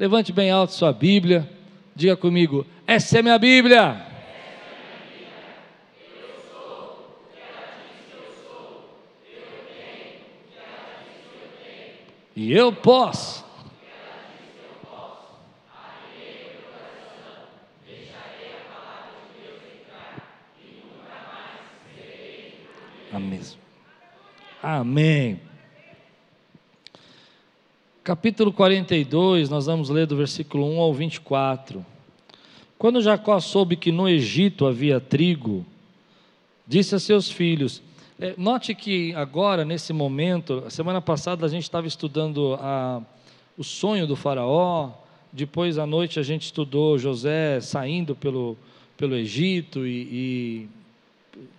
Levante bem alto sua Bíblia. Diga comigo: essa é minha Bíblia. E eu posso. Amém. Amém. Capítulo 42, nós vamos ler do versículo 1 ao 24. Quando Jacó soube que no Egito havia trigo, disse a seus filhos: é, Note que agora, nesse momento, a semana passada a gente estava estudando a, o sonho do Faraó, depois à noite a gente estudou José saindo pelo, pelo Egito e, e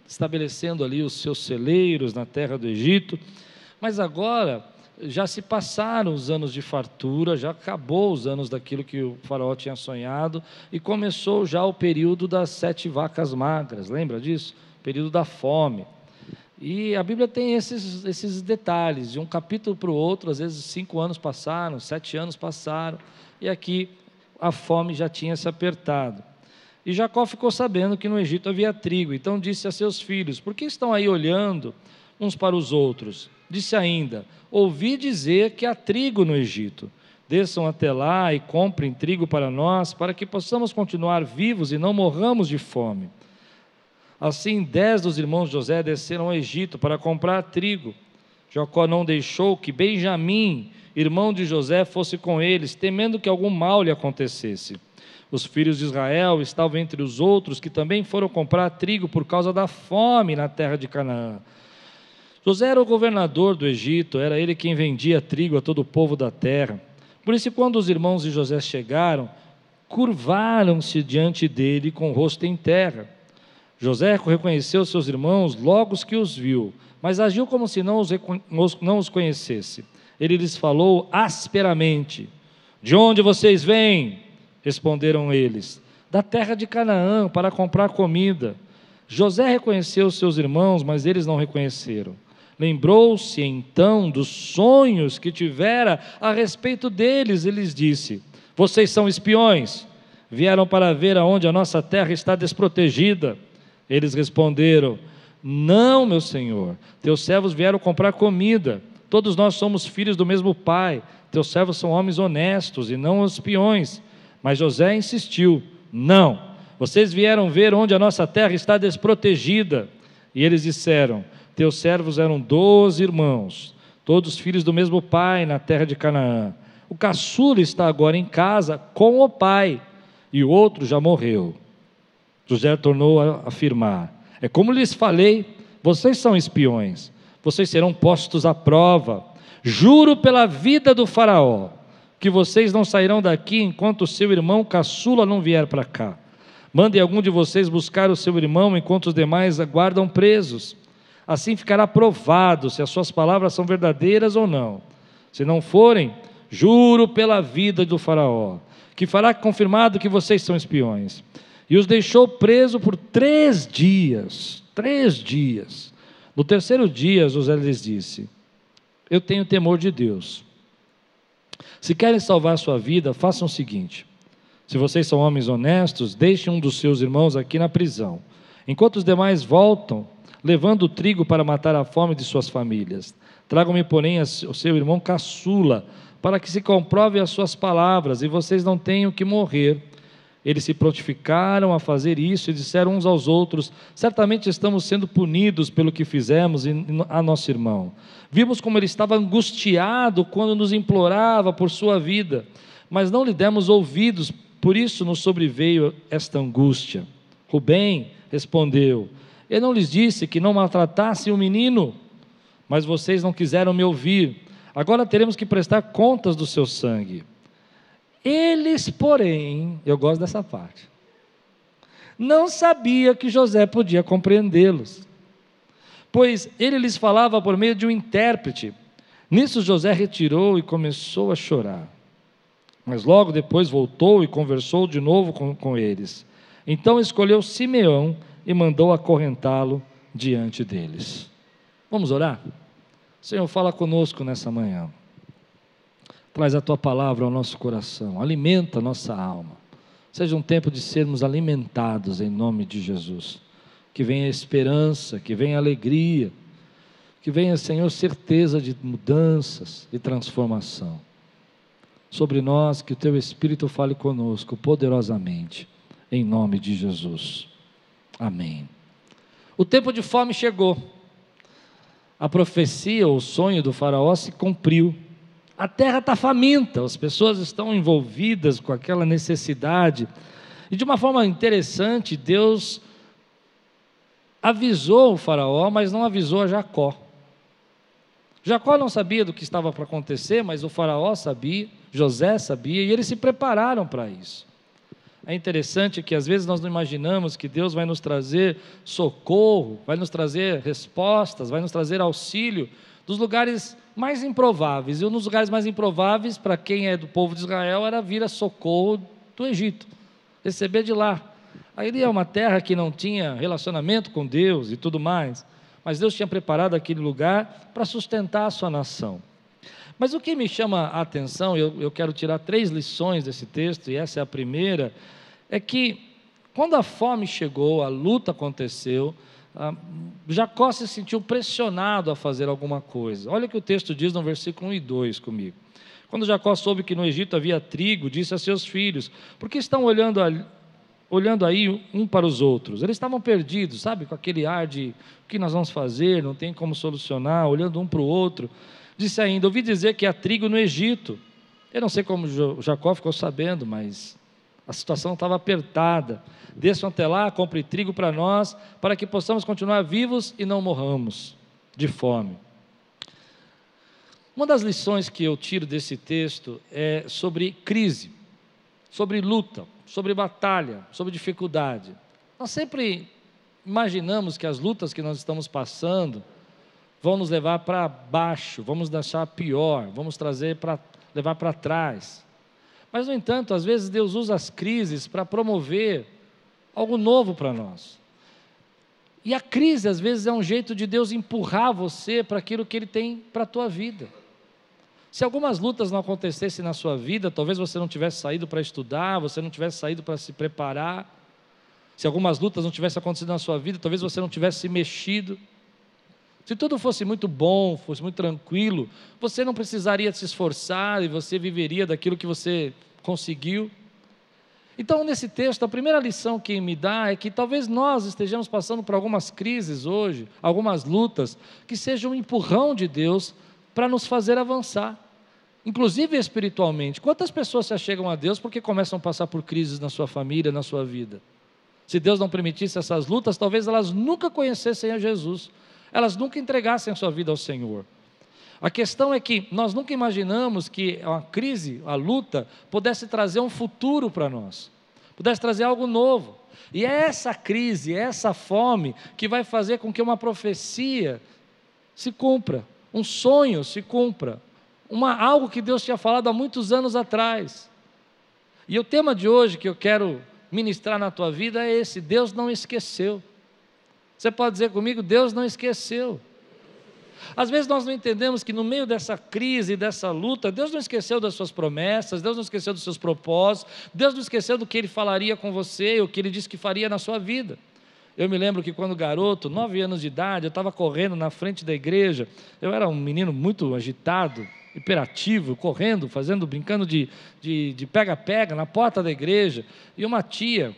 estabelecendo ali os seus celeiros na terra do Egito, mas agora já se passaram os anos de fartura, já acabou os anos daquilo que o faraó tinha sonhado e começou já o período das sete vacas magras, lembra disso? Período da fome. E a Bíblia tem esses, esses detalhes, de um capítulo para o outro, às vezes cinco anos passaram, sete anos passaram, e aqui a fome já tinha se apertado. E Jacó ficou sabendo que no Egito havia trigo, então disse a seus filhos: Por que estão aí olhando uns para os outros? Disse ainda: Ouvi dizer que há trigo no Egito. Desçam até lá e comprem trigo para nós, para que possamos continuar vivos e não morramos de fome. Assim, dez dos irmãos de José desceram ao Egito para comprar trigo. Jacó não deixou que Benjamim, irmão de José, fosse com eles, temendo que algum mal lhe acontecesse. Os filhos de Israel estavam entre os outros que também foram comprar trigo por causa da fome na terra de Canaã. José era o governador do Egito, era ele quem vendia trigo a todo o povo da terra. Por isso, quando os irmãos de José chegaram, curvaram-se diante dele com o rosto em terra. José reconheceu seus irmãos logo que os viu, mas agiu como se não os, não os conhecesse. Ele lhes falou asperamente: De onde vocês vêm? Responderam eles: Da terra de Canaã, para comprar comida. José reconheceu seus irmãos, mas eles não reconheceram. Lembrou-se então dos sonhos que tivera a respeito deles e lhes disse: Vocês são espiões, vieram para ver aonde a nossa terra está desprotegida. Eles responderam: Não, meu senhor, teus servos vieram comprar comida. Todos nós somos filhos do mesmo pai. Teus servos são homens honestos e não espiões. Mas José insistiu: Não, vocês vieram ver onde a nossa terra está desprotegida. E eles disseram: teus servos eram doze irmãos, todos filhos do mesmo pai na terra de Canaã. O caçula está agora em casa com o pai, e o outro já morreu. José tornou a afirmar: É como lhes falei, vocês são espiões, vocês serão postos à prova. Juro pela vida do Faraó que vocês não sairão daqui enquanto o seu irmão caçula não vier para cá. Mandem algum de vocês buscar o seu irmão enquanto os demais aguardam presos. Assim ficará provado se as suas palavras são verdadeiras ou não. Se não forem, juro pela vida do Faraó, que fará confirmado que vocês são espiões. E os deixou preso por três dias. Três dias. No terceiro dia, José lhes disse: Eu tenho temor de Deus. Se querem salvar sua vida, façam o seguinte: se vocês são homens honestos, deixem um dos seus irmãos aqui na prisão, enquanto os demais voltam levando o trigo para matar a fome de suas famílias. Tragam-me, porém, o seu irmão caçula, para que se comprove as suas palavras e vocês não tenham que morrer. Eles se prontificaram a fazer isso e disseram uns aos outros: Certamente estamos sendo punidos pelo que fizemos a nosso irmão. Vimos como ele estava angustiado quando nos implorava por sua vida, mas não lhe demos ouvidos, por isso nos sobreveio esta angústia. Rubem respondeu: ele não lhes disse que não maltratassem o menino, mas vocês não quiseram me ouvir. Agora teremos que prestar contas do seu sangue. Eles, porém, eu gosto dessa parte, não sabia que José podia compreendê-los, pois ele lhes falava por meio de um intérprete. Nisso José retirou e começou a chorar. Mas logo depois voltou e conversou de novo com, com eles. Então escolheu Simeão e mandou acorrentá-lo diante deles. Vamos orar? Senhor, fala conosco nessa manhã. Traz a tua palavra ao nosso coração, alimenta a nossa alma. Seja um tempo de sermos alimentados em nome de Jesus. Que venha esperança, que venha alegria, que venha, Senhor, certeza de mudanças e transformação. Sobre nós, que o teu Espírito fale conosco poderosamente, em nome de Jesus. Amém. O tempo de fome chegou. A profecia, o sonho do Faraó se cumpriu. A terra está faminta, as pessoas estão envolvidas com aquela necessidade. E de uma forma interessante, Deus avisou o Faraó, mas não avisou a Jacó. Jacó não sabia do que estava para acontecer, mas o Faraó sabia, José sabia, e eles se prepararam para isso. É interessante que às vezes nós não imaginamos que Deus vai nos trazer socorro, vai nos trazer respostas, vai nos trazer auxílio dos lugares mais improváveis. E um dos lugares mais improváveis para quem é do povo de Israel era vir a socorro do Egito, receber de lá. Aí é uma terra que não tinha relacionamento com Deus e tudo mais, mas Deus tinha preparado aquele lugar para sustentar a sua nação. Mas o que me chama a atenção, eu, eu quero tirar três lições desse texto, e essa é a primeira, é que quando a fome chegou, a luta aconteceu, Jacó se sentiu pressionado a fazer alguma coisa. Olha o que o texto diz no versículo 1 e 2 comigo. Quando Jacó soube que no Egito havia trigo, disse a seus filhos: Por que estão olhando, olhando aí um para os outros? Eles estavam perdidos, sabe, com aquele ar de o que nós vamos fazer, não tem como solucionar, olhando um para o outro. Disse ainda: Ouvi dizer que há trigo no Egito. Eu não sei como Jacó ficou sabendo, mas a situação estava apertada. Desçam até lá, compre trigo para nós, para que possamos continuar vivos e não morramos de fome. Uma das lições que eu tiro desse texto é sobre crise, sobre luta, sobre batalha, sobre dificuldade. Nós sempre imaginamos que as lutas que nós estamos passando, vão nos levar para baixo, vamos deixar pior, vamos trazer para levar para trás. Mas, no entanto, às vezes Deus usa as crises para promover algo novo para nós. E a crise, às vezes, é um jeito de Deus empurrar você para aquilo que Ele tem para a tua vida. Se algumas lutas não acontecessem na sua vida, talvez você não tivesse saído para estudar, você não tivesse saído para se preparar. Se algumas lutas não tivessem acontecido na sua vida, talvez você não tivesse se mexido. Se tudo fosse muito bom, fosse muito tranquilo, você não precisaria se esforçar e você viveria daquilo que você conseguiu. Então, nesse texto, a primeira lição que me dá é que talvez nós estejamos passando por algumas crises hoje, algumas lutas, que sejam um empurrão de Deus para nos fazer avançar, inclusive espiritualmente. Quantas pessoas se achegam a Deus porque começam a passar por crises na sua família, na sua vida? Se Deus não permitisse essas lutas, talvez elas nunca conhecessem a Jesus elas nunca entregassem a sua vida ao Senhor. A questão é que nós nunca imaginamos que a crise, a luta, pudesse trazer um futuro para nós, pudesse trazer algo novo. E é essa crise, é essa fome que vai fazer com que uma profecia se cumpra, um sonho se cumpra, uma, algo que Deus tinha falado há muitos anos atrás. E o tema de hoje que eu quero ministrar na tua vida é esse: Deus não esqueceu. Você pode dizer comigo, Deus não esqueceu. Às vezes nós não entendemos que no meio dessa crise, dessa luta, Deus não esqueceu das suas promessas, Deus não esqueceu dos seus propósitos, Deus não esqueceu do que Ele falaria com você, o que Ele disse que faria na sua vida. Eu me lembro que quando garoto, nove anos de idade, eu estava correndo na frente da igreja. Eu era um menino muito agitado, hiperativo, correndo, fazendo, brincando de pega-pega na porta da igreja. E uma tia,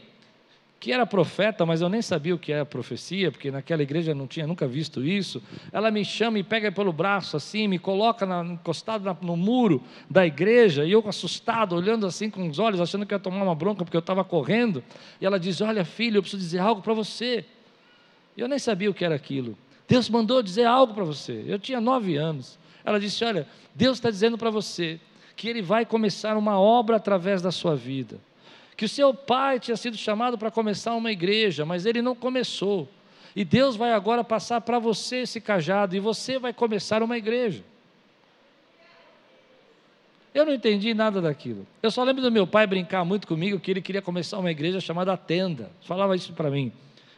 que era profeta, mas eu nem sabia o que era profecia, porque naquela igreja eu não tinha nunca visto isso. Ela me chama e pega pelo braço assim, me coloca na, encostado na, no muro da igreja, e eu assustado, olhando assim com os olhos, achando que ia tomar uma bronca porque eu estava correndo. E ela diz: Olha, filho, eu preciso dizer algo para você. E eu nem sabia o que era aquilo. Deus mandou dizer algo para você. Eu tinha nove anos. Ela disse: Olha, Deus está dizendo para você que Ele vai começar uma obra através da sua vida que o seu pai tinha sido chamado para começar uma igreja, mas ele não começou. E Deus vai agora passar para você esse cajado e você vai começar uma igreja. Eu não entendi nada daquilo. Eu só lembro do meu pai brincar muito comigo que ele queria começar uma igreja chamada Tenda. Falava isso para mim.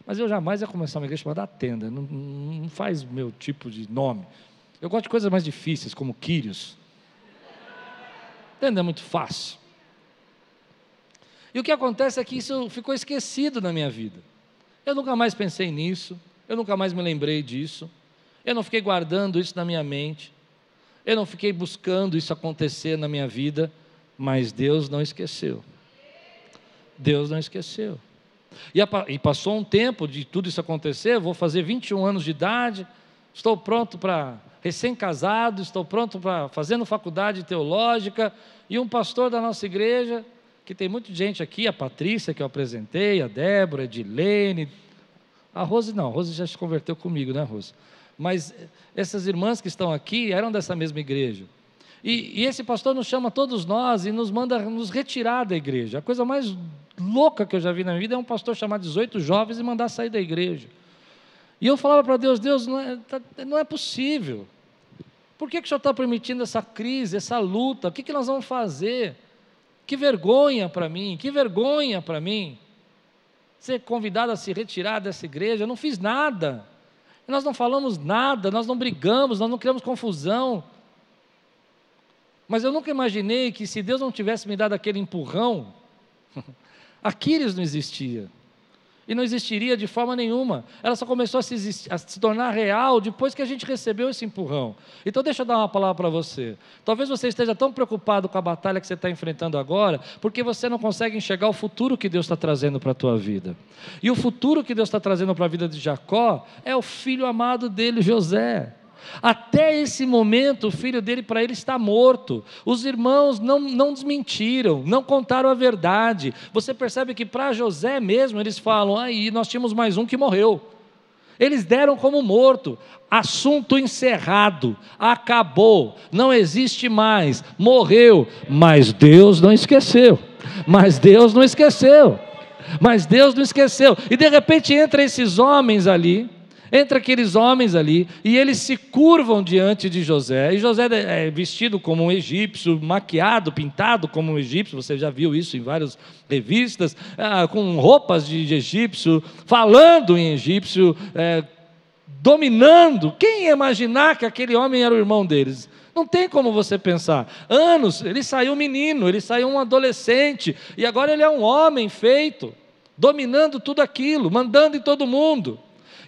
Mas eu jamais ia começar uma igreja chamada Tenda. Não, não faz meu tipo de nome. Eu gosto de coisas mais difíceis, como Quírios. Entende? É muito fácil. E o que acontece é que isso ficou esquecido na minha vida. Eu nunca mais pensei nisso, eu nunca mais me lembrei disso, eu não fiquei guardando isso na minha mente, eu não fiquei buscando isso acontecer na minha vida, mas Deus não esqueceu. Deus não esqueceu. E, e passou um tempo de tudo isso acontecer, vou fazer 21 anos de idade, estou pronto para recém-casado, estou pronto para fazendo faculdade teológica, e um pastor da nossa igreja, que tem muita gente aqui, a Patrícia que eu apresentei, a Débora, a Edilene, a Rose não, a Rose já se converteu comigo, né, Rose? Mas essas irmãs que estão aqui eram dessa mesma igreja. E, e, esse pastor nos chama todos nós e nos manda nos retirar da igreja. A coisa mais louca que eu já vi na minha vida é um pastor chamar 18 jovens e mandar sair da igreja. E eu falava para Deus: Deus, não é, tá, não é possível. Por que, que o Senhor está permitindo essa crise, essa luta? O que, que nós vamos fazer? Que vergonha para mim, que vergonha para mim. Ser convidado a se retirar dessa igreja, eu não fiz nada. Nós não falamos nada, nós não brigamos, nós não criamos confusão. Mas eu nunca imaginei que se Deus não tivesse me dado aquele empurrão, Aquiles não existia. E não existiria de forma nenhuma. Ela só começou a se, a se, tornar real depois que a gente recebeu esse empurrão. Então, deixa eu dar uma palavra para você. Talvez você esteja tão preocupado com a batalha que você está enfrentando agora, porque você não consegue enxergar o futuro que Deus está trazendo para a tua vida. E o futuro que Deus está trazendo para a vida de Jacó é o filho amado dele, José. Até esse momento, o filho dele para ele está morto. Os irmãos não, não desmentiram, não contaram a verdade. Você percebe que para José mesmo, eles falam: aí nós tínhamos mais um que morreu. Eles deram como morto. Assunto encerrado, acabou, não existe mais, morreu. Mas Deus não esqueceu. Mas Deus não esqueceu. Mas Deus não esqueceu. E de repente entra esses homens ali Entra aqueles homens ali e eles se curvam diante de José. E José é vestido como um egípcio, maquiado, pintado como um egípcio. Você já viu isso em várias revistas, ah, com roupas de egípcio, falando em egípcio, é, dominando. Quem ia imaginar que aquele homem era o irmão deles? Não tem como você pensar. Anos, ele saiu menino, ele saiu um adolescente, e agora ele é um homem feito, dominando tudo aquilo, mandando em todo mundo.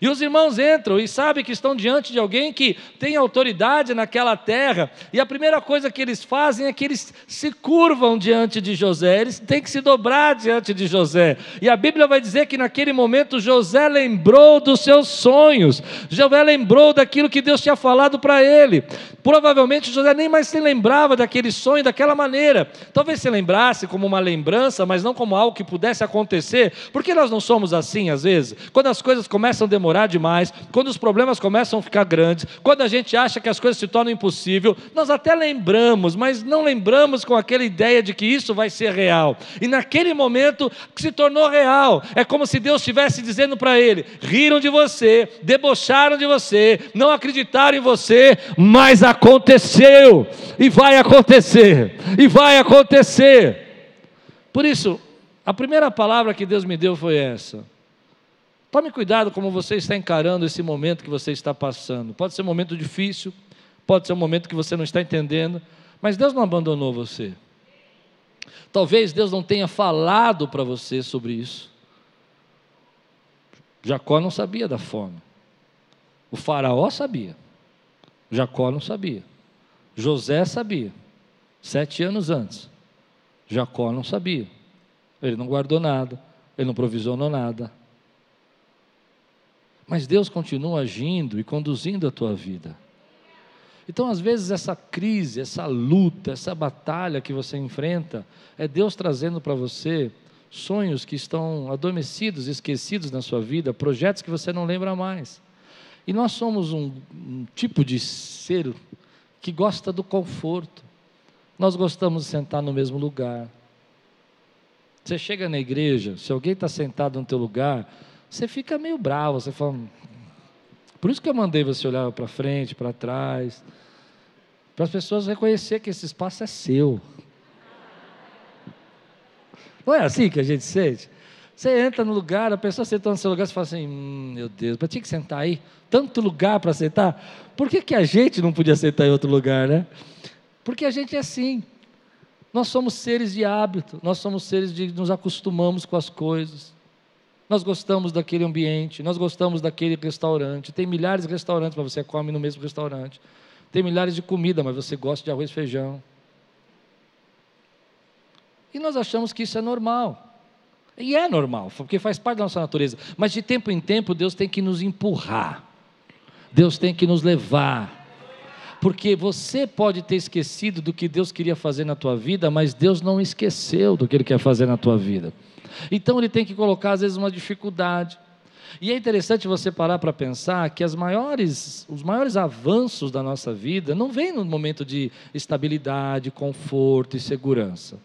E os irmãos entram e sabem que estão diante de alguém que tem autoridade naquela terra, e a primeira coisa que eles fazem é que eles se curvam diante de José, eles têm que se dobrar diante de José. E a Bíblia vai dizer que naquele momento José lembrou dos seus sonhos, José lembrou daquilo que Deus tinha falado para ele. Provavelmente José nem mais se lembrava daquele sonho daquela maneira. Talvez se lembrasse como uma lembrança, mas não como algo que pudesse acontecer, porque nós não somos assim às vezes. Quando as coisas começam a demorar, demorar demais, quando os problemas começam a ficar grandes, quando a gente acha que as coisas se tornam impossível, nós até lembramos, mas não lembramos com aquela ideia de que isso vai ser real. E naquele momento que se tornou real, é como se Deus estivesse dizendo para ele: riram de você, debocharam de você, não acreditaram em você, mas aconteceu, e vai acontecer, e vai acontecer. Por isso, a primeira palavra que Deus me deu foi essa. Tome cuidado como você está encarando esse momento que você está passando. Pode ser um momento difícil, pode ser um momento que você não está entendendo, mas Deus não abandonou você. Talvez Deus não tenha falado para você sobre isso. Jacó não sabia da fome. O faraó sabia. Jacó não sabia. José sabia. Sete anos antes. Jacó não sabia. Ele não guardou nada. Ele não provisionou nada. Mas Deus continua agindo e conduzindo a tua vida. Então, às vezes, essa crise, essa luta, essa batalha que você enfrenta, é Deus trazendo para você sonhos que estão adormecidos, esquecidos na sua vida, projetos que você não lembra mais. E nós somos um, um tipo de ser que gosta do conforto. Nós gostamos de sentar no mesmo lugar. Você chega na igreja, se alguém está sentado no teu lugar, você fica meio bravo, você fala. Por isso que eu mandei você olhar para frente, para trás, para as pessoas reconhecer que esse espaço é seu. Não é assim que a gente sente? Você entra no lugar, a pessoa sentou no seu lugar, você fala assim: hum, meu Deus, para tinha que sentar aí, tanto lugar para sentar. Por que, que a gente não podia sentar em outro lugar, né? Porque a gente é assim. Nós somos seres de hábito, nós somos seres de nos acostumamos com as coisas. Nós gostamos daquele ambiente, nós gostamos daquele restaurante. Tem milhares de restaurantes, mas você come no mesmo restaurante. Tem milhares de comida, mas você gosta de arroz e feijão. E nós achamos que isso é normal. E é normal, porque faz parte da nossa natureza. Mas de tempo em tempo, Deus tem que nos empurrar. Deus tem que nos levar. Porque você pode ter esquecido do que Deus queria fazer na tua vida, mas Deus não esqueceu do que Ele quer fazer na tua vida. Então Ele tem que colocar, às vezes, uma dificuldade. E é interessante você parar para pensar que maiores, os maiores avanços da nossa vida não vêm no momento de estabilidade, conforto e segurança.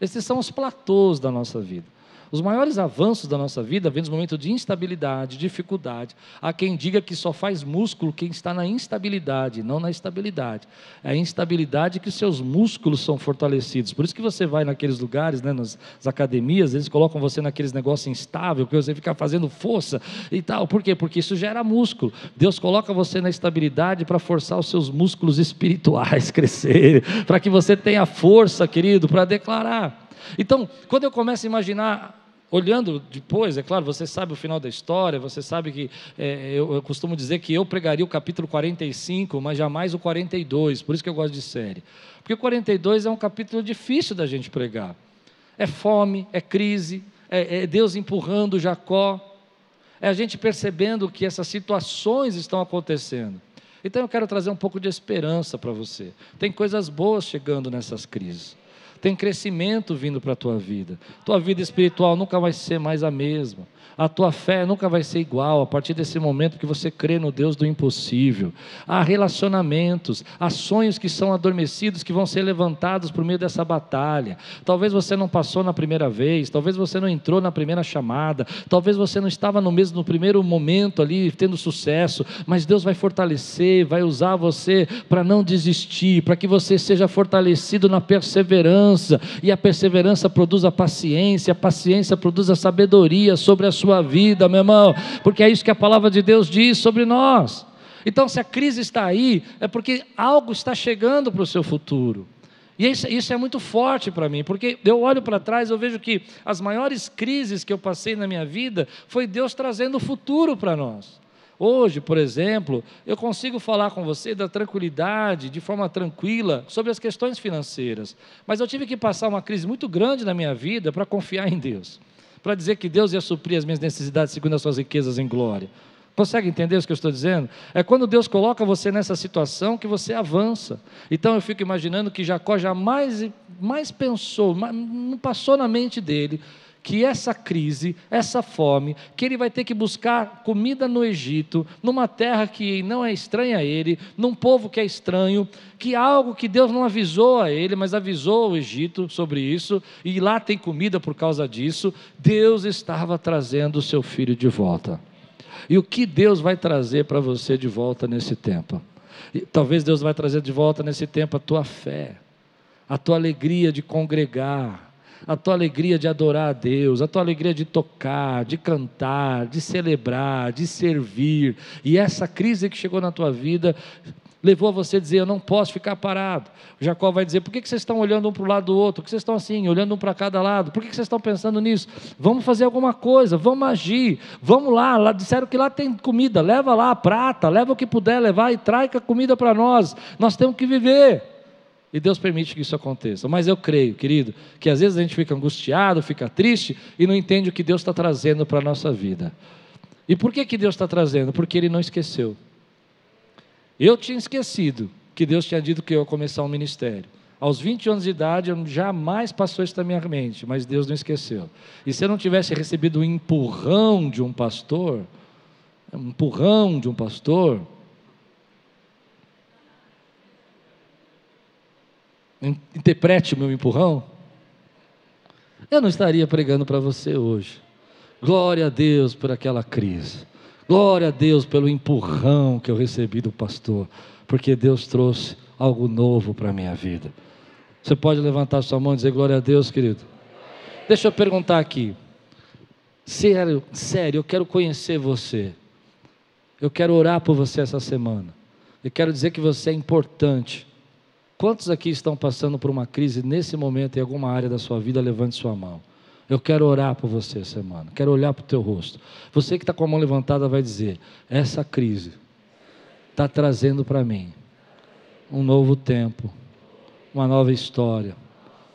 Esses são os platôs da nossa vida. Os maiores avanços da nossa vida vêm nos momentos de instabilidade, dificuldade. Há quem diga que só faz músculo quem está na instabilidade, não na estabilidade. É a instabilidade que seus músculos são fortalecidos. Por isso que você vai naqueles lugares, né, nas academias, eles colocam você naqueles negócios instáveis, que você fica fazendo força e tal. Por quê? Porque isso gera músculo. Deus coloca você na estabilidade para forçar os seus músculos espirituais crescerem, para que você tenha força, querido, para declarar. Então, quando eu começo a imaginar olhando depois, é claro, você sabe o final da história, você sabe que é, eu, eu, costumo dizer que eu pregaria o capítulo 45, mas jamais o 42, por isso que eu gosto de série. Porque o 42 é um capítulo difícil da gente pregar. É fome, é crise, é, é Deus empurrando Jacó, é a gente percebendo que essas situações estão acontecendo. Então eu quero trazer um pouco de esperança para você. Tem coisas boas chegando nessas crises tem crescimento vindo para a tua vida. Tua vida espiritual nunca vai ser mais a mesma a tua fé nunca vai ser igual a partir desse momento que você crê no Deus do impossível. Há relacionamentos, há sonhos que são adormecidos que vão ser levantados por meio dessa batalha. Talvez você não passou na primeira vez, talvez você não entrou na primeira chamada, talvez você não estava no mesmo no primeiro momento ali tendo sucesso, mas Deus vai fortalecer, vai usar você para não desistir, para que você seja fortalecido na perseverança, e a perseverança produz a paciência, a paciência produz a sabedoria sobre a sua sua vida, meu irmão, porque é isso que a palavra de Deus diz sobre nós. Então, se a crise está aí, é porque algo está chegando para o seu futuro. E isso, isso é muito forte para mim, porque eu olho para trás, eu vejo que as maiores crises que eu passei na minha vida foi Deus trazendo o futuro para nós. Hoje, por exemplo, eu consigo falar com você da tranquilidade, de forma tranquila, sobre as questões financeiras. Mas eu tive que passar uma crise muito grande na minha vida para confiar em Deus para dizer que Deus ia suprir as minhas necessidades segundo as suas riquezas em glória. Consegue entender o que eu estou dizendo? É quando Deus coloca você nessa situação que você avança. Então eu fico imaginando que Jacó jamais mais pensou, não passou na mente dele que essa crise, essa fome, que ele vai ter que buscar comida no Egito, numa terra que não é estranha a ele, num povo que é estranho, que algo que Deus não avisou a ele, mas avisou o Egito sobre isso, e lá tem comida por causa disso, Deus estava trazendo o seu filho de volta. E o que Deus vai trazer para você de volta nesse tempo? E, talvez Deus vai trazer de volta nesse tempo a tua fé, a tua alegria de congregar, a tua alegria de adorar a Deus, a tua alegria de tocar, de cantar, de celebrar, de servir. E essa crise que chegou na tua vida levou a você a dizer: Eu não posso ficar parado. Jacó vai dizer: Por que vocês estão olhando um para o lado do outro? Por que vocês estão assim, olhando um para cada lado? Por que vocês estão pensando nisso? Vamos fazer alguma coisa, vamos agir, vamos lá. lá disseram que lá tem comida, leva lá a prata, leva o que puder levar e traz a comida para nós. Nós temos que viver. E Deus permite que isso aconteça. Mas eu creio, querido, que às vezes a gente fica angustiado, fica triste e não entende o que Deus está trazendo para a nossa vida. E por que, que Deus está trazendo? Porque Ele não esqueceu. Eu tinha esquecido que Deus tinha dito que eu ia começar um ministério. Aos 20 anos de idade, jamais passou isso na minha mente, mas Deus não esqueceu. E se eu não tivesse recebido um empurrão de um pastor, um empurrão de um pastor, interprete o meu empurrão, eu não estaria pregando para você hoje. Glória a Deus por aquela crise. Glória a Deus pelo empurrão que eu recebi do pastor, porque Deus trouxe algo novo para a minha vida. Você pode levantar sua mão e dizer glória a Deus, querido? Deixa eu perguntar aqui. Sério, sério, eu quero conhecer você. Eu quero orar por você essa semana. Eu quero dizer que você é importante. Quantos aqui estão passando por uma crise nesse momento em alguma área da sua vida? Levante sua mão. Eu quero orar por você semana. Quero olhar para o teu rosto. Você que está com a mão levantada vai dizer: essa crise está trazendo para mim um novo tempo, uma nova história,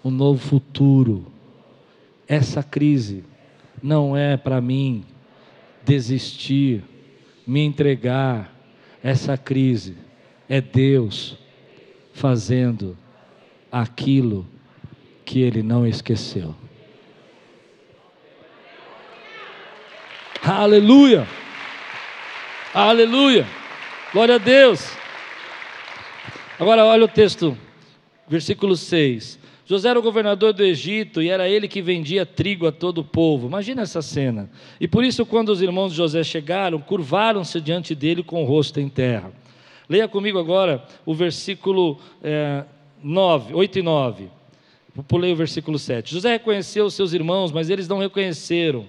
um novo futuro. Essa crise não é para mim desistir, me entregar. Essa crise é Deus fazendo aquilo que ele não esqueceu. Aleluia! Aleluia! Glória a Deus! Agora olha o texto, versículo 6. José era o governador do Egito e era ele que vendia trigo a todo o povo. Imagina essa cena. E por isso, quando os irmãos de José chegaram, curvaram-se diante dele com o rosto em terra. Leia comigo agora o versículo é, 9, 8 e 9. Pulei o versículo 7. José reconheceu os seus irmãos, mas eles não reconheceram.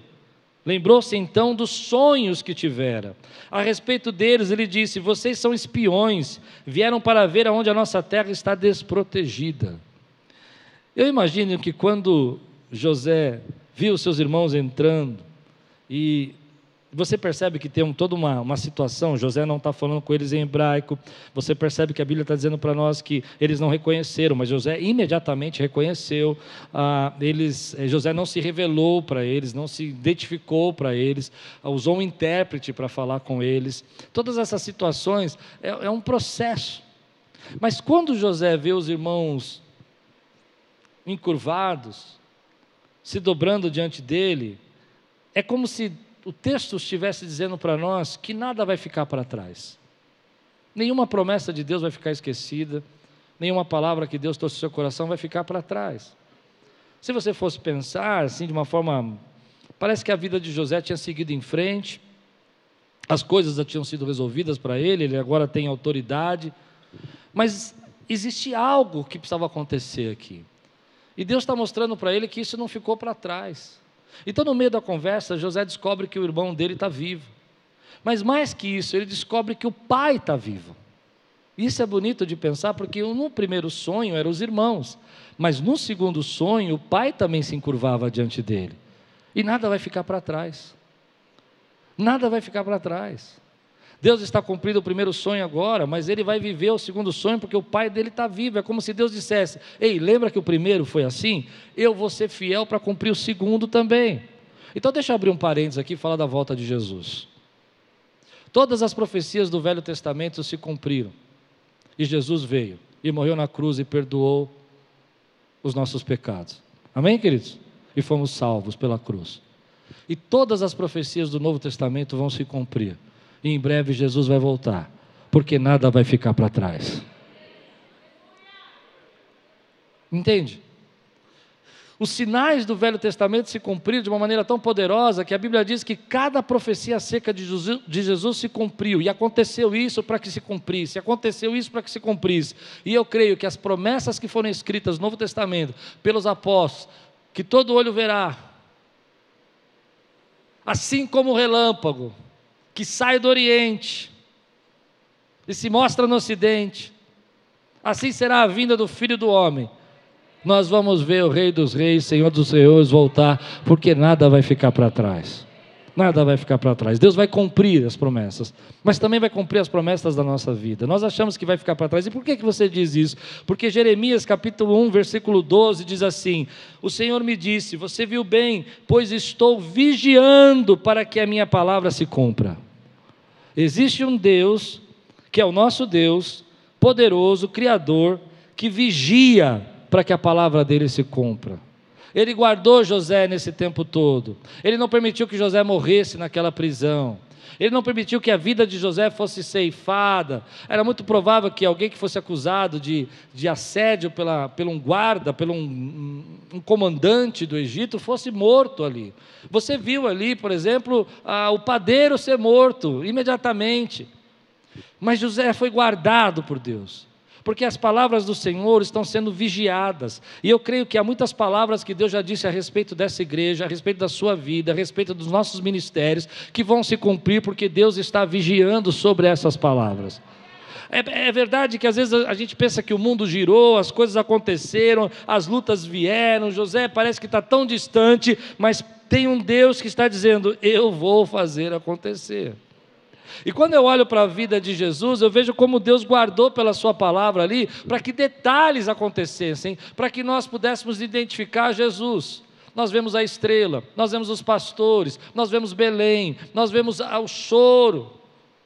Lembrou-se então dos sonhos que tivera. A respeito deles, ele disse: Vocês são espiões, vieram para ver aonde a nossa terra está desprotegida. Eu imagino que quando José viu seus irmãos entrando e você percebe que tem um, toda uma, uma situação, José não está falando com eles em hebraico, você percebe que a Bíblia está dizendo para nós que eles não reconheceram, mas José imediatamente reconheceu, ah, eles, eh, José não se revelou para eles, não se identificou para eles, usou um intérprete para falar com eles. Todas essas situações é, é um processo. Mas quando José vê os irmãos encurvados, se dobrando diante dele, é como se o texto estivesse dizendo para nós que nada vai ficar para trás. Nenhuma promessa de Deus vai ficar esquecida, nenhuma palavra que Deus trouxe ao seu coração vai ficar para trás. Se você fosse pensar assim de uma forma, parece que a vida de José tinha seguido em frente, as coisas já tinham sido resolvidas para ele, ele agora tem autoridade, mas existe algo que precisava acontecer aqui. E Deus está mostrando para ele que isso não ficou para trás. Então, no meio da conversa, José descobre que o irmão dele está vivo. Mas mais que isso, ele descobre que o pai está vivo. Isso é bonito de pensar, porque no primeiro sonho eram os irmãos, mas no segundo sonho, o pai também se encurvava diante dele. E nada vai ficar para trás. Nada vai ficar para trás. Deus está cumprindo o primeiro sonho agora, mas ele vai viver o segundo sonho porque o pai dele está vivo. É como se Deus dissesse: Ei, lembra que o primeiro foi assim? Eu vou ser fiel para cumprir o segundo também. Então, deixa eu abrir um parênteses aqui e falar da volta de Jesus. Todas as profecias do Velho Testamento se cumpriram. E Jesus veio e morreu na cruz e perdoou os nossos pecados. Amém, queridos? E fomos salvos pela cruz. E todas as profecias do Novo Testamento vão se cumprir e em breve Jesus vai voltar, porque nada vai ficar para trás. Entende? Os sinais do Velho Testamento se cumpriram de uma maneira tão poderosa que a Bíblia diz que cada profecia Jesus, de Jesus se cumpriu, e aconteceu isso para que se cumprisse, aconteceu isso para que se cumprisse. E eu creio que as promessas que foram escritas no Novo Testamento pelos apóstolos, que todo olho verá, assim como o relâmpago, que sai do Oriente e se mostra no Ocidente. Assim será a vinda do Filho do Homem. Nós vamos ver o Rei dos Reis, Senhor dos Senhores voltar, porque nada vai ficar para trás. Nada vai ficar para trás. Deus vai cumprir as promessas, mas também vai cumprir as promessas da nossa vida. Nós achamos que vai ficar para trás. E por que, que você diz isso? Porque Jeremias capítulo 1, versículo 12 diz assim: O Senhor me disse: Você viu bem, pois estou vigiando para que a minha palavra se cumpra. Existe um Deus, que é o nosso Deus, poderoso, criador, que vigia para que a palavra dele se cumpra. Ele guardou José nesse tempo todo. Ele não permitiu que José morresse naquela prisão. Ele não permitiu que a vida de José fosse ceifada. Era muito provável que alguém que fosse acusado de, de assédio pela, por um guarda, um, um, um comandante do Egito, fosse morto ali. Você viu ali, por exemplo, a, o padeiro ser morto imediatamente. Mas José foi guardado por Deus porque as palavras do Senhor estão sendo vigiadas. E eu creio que há muitas palavras que Deus já disse a respeito dessa igreja, a respeito da sua vida, a respeito dos nossos ministérios, que vão se cumprir porque Deus está vigiando sobre essas palavras. É, é, verdade que às vezes a gente pensa que o mundo girou, as coisas aconteceram, as lutas vieram, José parece que está tão distante, mas tem um Deus que está dizendo: Eu vou fazer acontecer. E quando eu olho para a vida de Jesus, eu vejo como Deus guardou pela Sua palavra ali, para que detalhes acontecessem, para que nós pudéssemos identificar Jesus. Nós vemos a estrela, nós vemos os pastores, nós vemos Belém, nós vemos o choro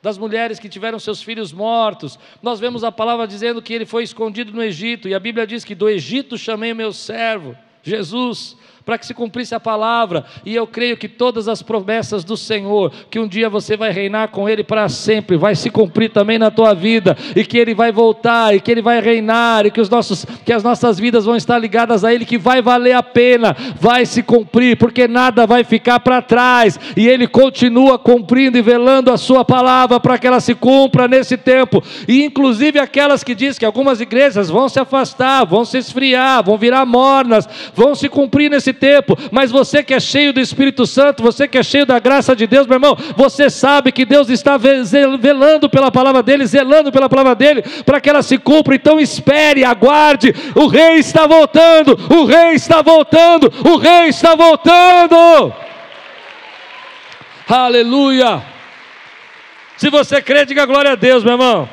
das mulheres que tiveram seus filhos mortos. Nós vemos a palavra dizendo que ele foi escondido no Egito, e a Bíblia diz que do Egito chamei meu servo, Jesus para que se cumprisse a palavra. E eu creio que todas as promessas do Senhor, que um dia você vai reinar com Ele para sempre, vai se cumprir também na tua vida, e que Ele vai voltar, e que Ele vai reinar, e que, os nossos, que as nossas vidas vão estar ligadas a Ele, que vai valer a pena, vai se cumprir, porque nada vai ficar para trás, e Ele continua cumprindo e velando a Sua palavra para que ela se cumpra nesse tempo, e inclusive aquelas que diz que algumas igrejas vão se afastar, vão se esfriar, vão virar mornas, vão se cumprir nesse tempo, mas você que é cheio do Espírito Santo, você que é cheio da graça de Deus, meu irmão, você sabe que Deus está velando pela palavra dele, zelando pela palavra dele, para que ela se cumpra. Então espere, aguarde. O rei está voltando, o rei está voltando, o rei está voltando. Aleluia. Se você crê, diga glória a Deus, meu irmão.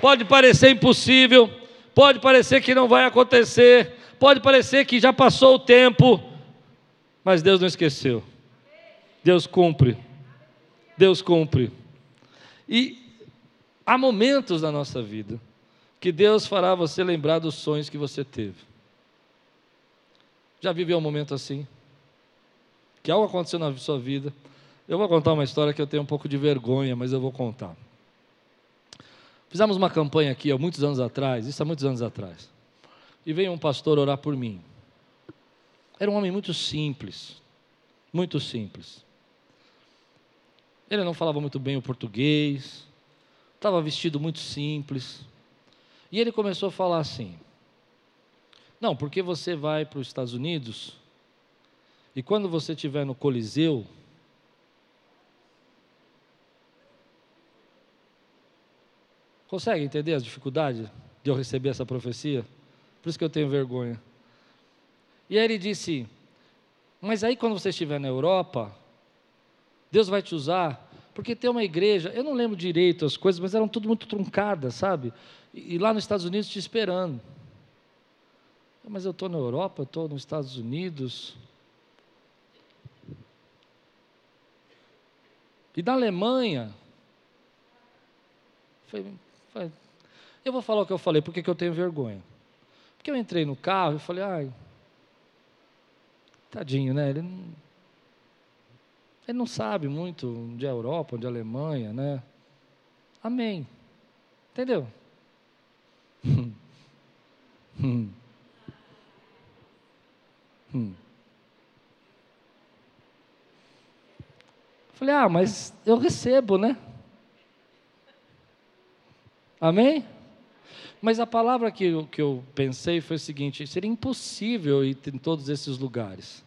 Pode parecer impossível, pode parecer que não vai acontecer, pode parecer que já passou o tempo, mas Deus não esqueceu. Deus cumpre. Deus cumpre. E há momentos na nossa vida que Deus fará você lembrar dos sonhos que você teve. Já viveu um momento assim? Que algo aconteceu na sua vida. Eu vou contar uma história que eu tenho um pouco de vergonha, mas eu vou contar. Fizemos uma campanha aqui há muitos anos atrás, isso há muitos anos atrás e veio um pastor orar por mim. Era um homem muito simples, muito simples. Ele não falava muito bem o português, estava vestido muito simples. E ele começou a falar assim: Não, porque você vai para os Estados Unidos e quando você estiver no Coliseu, consegue entender as dificuldades de eu receber essa profecia? Por isso que eu tenho vergonha. E aí ele disse: Mas aí quando você estiver na Europa, Deus vai te usar, porque tem uma igreja, eu não lembro direito as coisas, mas eram tudo muito truncadas, sabe? E, lá nos Estados Unidos te esperando. Mas eu estou na Europa, eu estou nos Estados Unidos. E na Alemanha, foi, foi, eu vou falar o que eu falei, porque que eu tenho vergonha. Porque eu entrei no carro e falei, ai, tadinho, né? Ele não, ele não sabe muito de Europa, de Alemanha, né? Amém. Entendeu? hum. Hum. Falei, ah, mas eu recebo, né? Amém? Mas a palavra que eu, que eu pensei foi o seguinte: seria impossível ir em todos esses lugares.